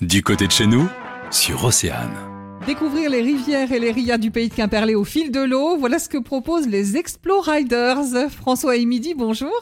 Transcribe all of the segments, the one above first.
Du côté de chez nous, sur Océane. Découvrir les rivières et les riades du pays de Quimperlé au fil de l'eau, voilà ce que proposent les Exploriders. François et Midi, bonjour.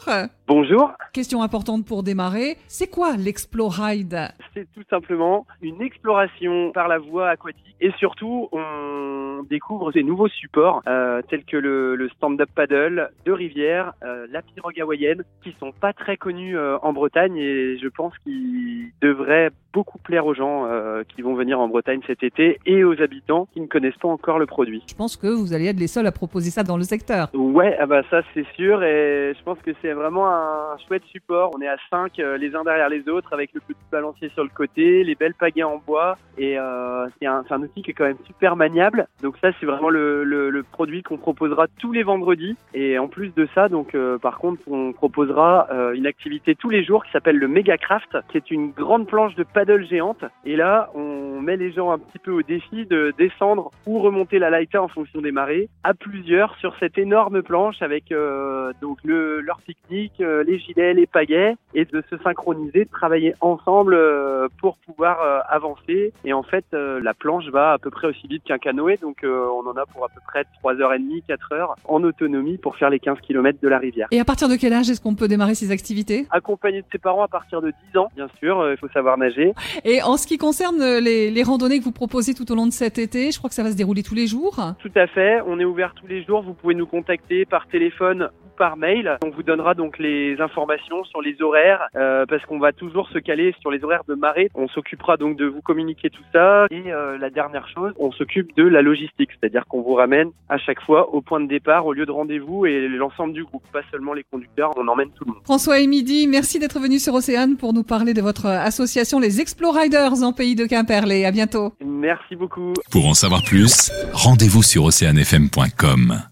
Bonjour, Question importante pour démarrer, c'est quoi l'Exploride c'est tout simplement une exploration par la voie aquatique. Et surtout on découvre des nouveaux supports euh, tels que le, le stand-up paddle de rivière, euh, la pirogue hawaïenne qui sont pas très connus euh, en Bretagne. Et je pense qu'ils devraient beaucoup plaire aux gens euh, qui vont venir en Bretagne cet été et aux habitants qui ne connaissent pas encore le produit. Je pense que vous allez être les seuls à proposer ça dans le secteur. Ouais, ah bah ça c'est sûr. Et je pense que c'est vraiment un chouette support. On est à 5 les uns derrière les autres avec le petit balancier sur le côté, les belles pagaies en bois et euh, c'est un, un outil qui est quand même super maniable. Donc ça c'est vraiment le, produit qu'on proposera tous les vendredis et en plus de ça donc euh, par contre on proposera euh, une activité tous les jours qui s'appelle le Megacraft qui est une grande planche de paddle géante et là on met les gens un petit peu au défi de descendre ou remonter la laïta en fonction des marées à plusieurs sur cette énorme planche avec euh, donc le, leur pique-nique, euh, les gilets, les pagaies et de se synchroniser, de travailler ensemble euh, pour pouvoir avancer. Et en fait, la planche va à peu près aussi vite qu'un canoë, donc on en a pour à peu près 3h30, 4h en autonomie pour faire les 15 km de la rivière. Et à partir de quel âge est-ce qu'on peut démarrer ces activités? Accompagné de ses parents à partir de 10 ans, bien sûr, il faut savoir nager. Et en ce qui concerne les, les randonnées que vous proposez tout au long de cet été, je crois que ça va se dérouler tous les jours. Tout à fait, on est ouvert tous les jours, vous pouvez nous contacter par téléphone par mail. On vous donnera donc les informations sur les horaires euh, parce qu'on va toujours se caler sur les horaires de marée. On s'occupera donc de vous communiquer tout ça et euh, la dernière chose, on s'occupe de la logistique, c'est-à-dire qu'on vous ramène à chaque fois au point de départ, au lieu de rendez-vous et l'ensemble du groupe, pas seulement les conducteurs, on emmène tout le monde. François et Midi, merci d'être venu sur Océane pour nous parler de votre association Les Exploriders en pays de Quimperlé. À bientôt. Merci beaucoup. Pour en savoir plus, rendez-vous sur oceanfm.com.